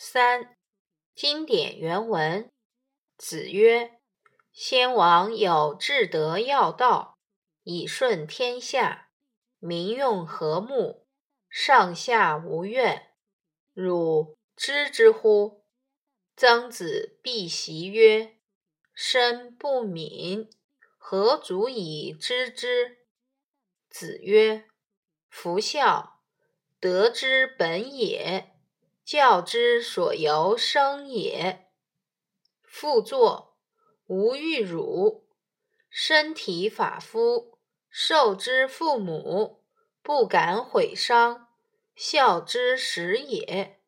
三、经典原文：子曰：“先王有至德要道，以顺天下，民用和睦，上下无怨。汝知之乎？”曾子必习曰：“身不敏，何足以知之？”子曰：“夫孝，德之本也。教之所由生也。复作，吾欲汝身体发肤，受之父母，不敢毁伤，孝之始也。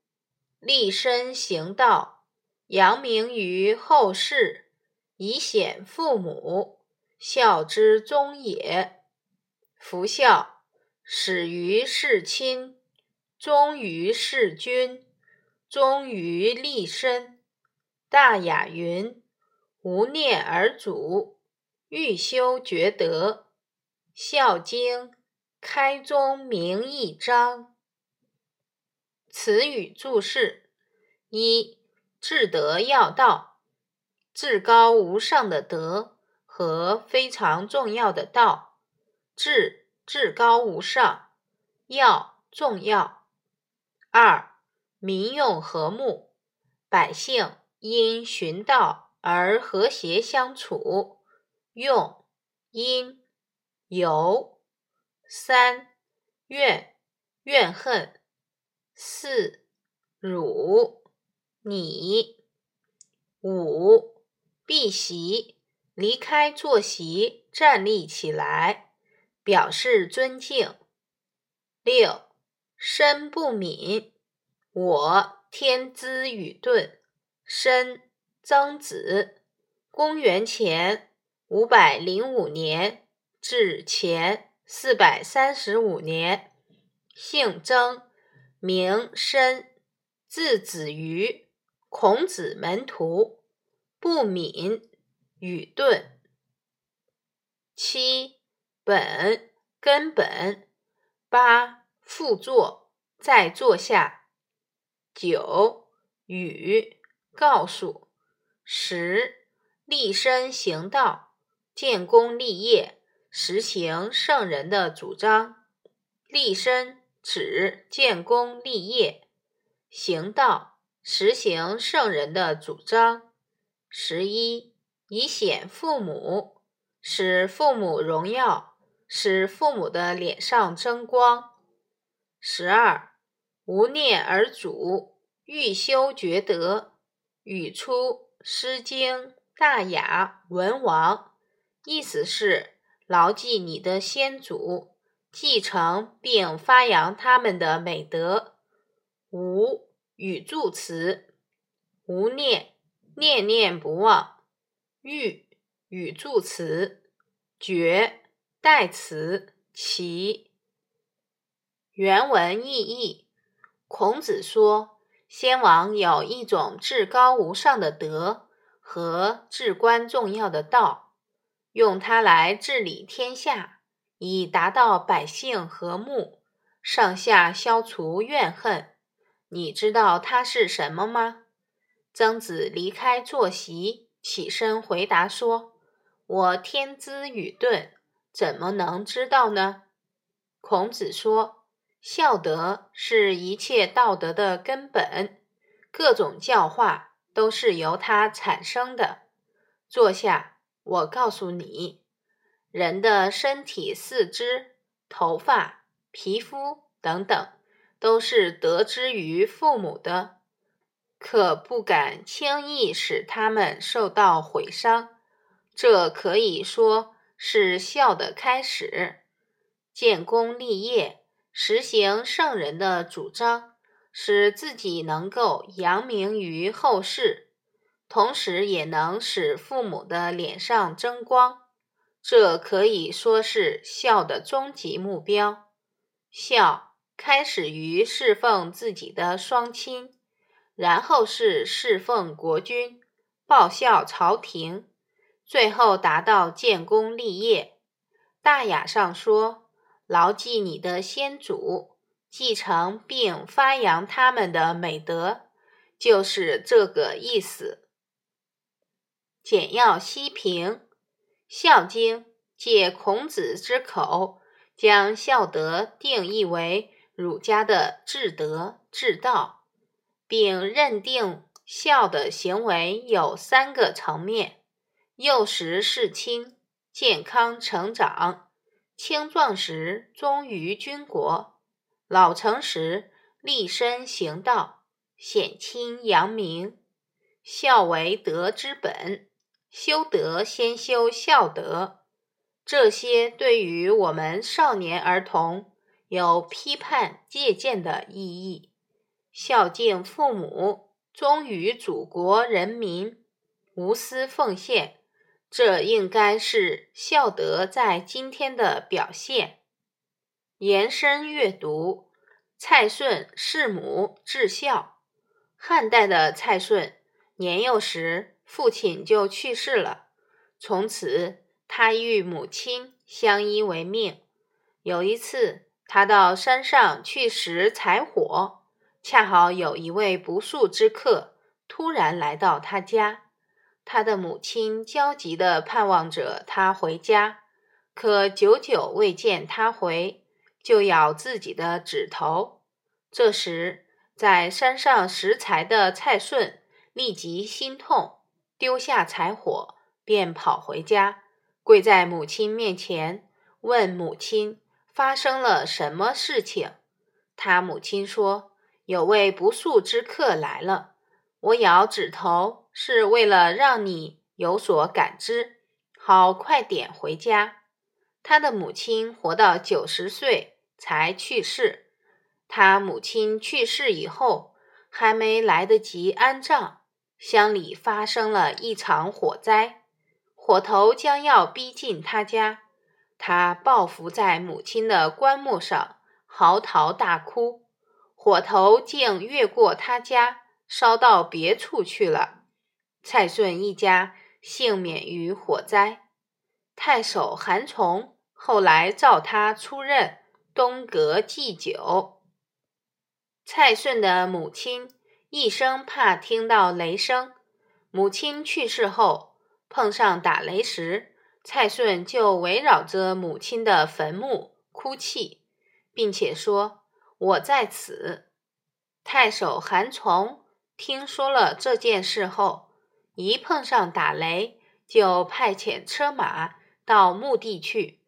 立身行道。”扬名于后世，以显父母，孝之终也。夫孝，始于事亲，终于事君，终于立身。大雅云：“无念而主，欲修厥德。”《孝经》开宗明义章。词语注释一。至德要道，至高无上的德和非常重要的道。至，至高无上；要，重要。二，民用和睦，百姓因循道而和谐相处。用，因，由。三，怨，怨恨。四，辱。你五避席，离开坐席，站立起来，表示尊敬。六身不敏，我天资愚钝。身曾子，公元前五百零五年至前四百三十五年，姓曾，名申，字子瑜。孔子门徒不敏愚钝。七本根本。八复坐在坐下。九语告诉。十立身行道建功立业实行圣人的主张。立身指建功立业，行道。实行圣人的主张。十一，以显父母，使父母荣耀，使父母的脸上争光。十二，无念而主，欲修厥德。语出《诗经·大雅·文王》，意思是牢记你的先祖，继承并发扬他们的美德。无。语助词：无念，念念不忘。欲语助词：觉，代词：其。原文意义：孔子说，先王有一种至高无上的德和至关重要的道，用它来治理天下，以达到百姓和睦，上下消除怨恨。你知道它是什么吗？曾子离开坐席，起身回答说：“我天资愚钝，怎么能知道呢？”孔子说：“孝德是一切道德的根本，各种教化都是由它产生的。”坐下，我告诉你，人的身体、四肢、头发、皮肤等等。都是得之于父母的，可不敢轻易使他们受到毁伤。这可以说是孝的开始。建功立业，实行圣人的主张，使自己能够扬名于后世，同时也能使父母的脸上争光。这可以说是孝的终极目标。孝。开始于侍奉自己的双亲，然后是侍奉国君、报效朝廷，最后达到建功立业。大雅上说：“牢记你的先祖，继承并发扬他们的美德，就是这个意思。简要析评，《孝经》借孔子之口，将孝德定义为儒家的至德至道，并认定孝的行为有三个层面：幼时事亲，健康成长，青壮时忠于君国，老成时立身行道，显亲扬名。孝为德之本。修德先修孝德，这些对于我们少年儿童有批判借鉴的意义。孝敬父母，忠于祖国人民，无私奉献，这应该是孝德在今天的表现。延伸阅读：蔡顺弑母至孝。汉代的蔡顺年幼时。父亲就去世了，从此他与母亲相依为命。有一次，他到山上去拾柴火，恰好有一位不速之客突然来到他家。他的母亲焦急地盼望着他回家，可久久未见他回，就咬自己的指头。这时，在山上拾柴的蔡顺立即心痛。丢下柴火，便跑回家，跪在母亲面前，问母亲发生了什么事情。他母亲说：“有位不速之客来了，我咬指头是为了让你有所感知，好快点回家。”他的母亲活到九十岁才去世。他母亲去世以后，还没来得及安葬。乡里发生了一场火灾，火头将要逼近他家，他抱伏在母亲的棺木上，嚎啕大哭。火头竟越过他家，烧到别处去了。蔡顺一家幸免于火灾。太守韩崇后来召他出任东阁祭酒。蔡顺的母亲。一生怕听到雷声。母亲去世后，碰上打雷时，蔡顺就围绕着母亲的坟墓哭泣，并且说：“我在此。”太守韩崇听说了这件事后，一碰上打雷，就派遣车马到墓地去。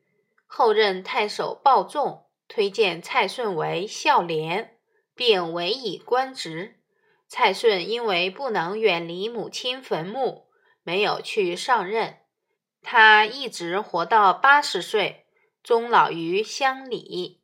后任太守鲍仲推荐蔡顺为孝廉，并委以官职。蔡顺因为不能远离母亲坟墓，没有去上任。他一直活到八十岁，终老于乡里。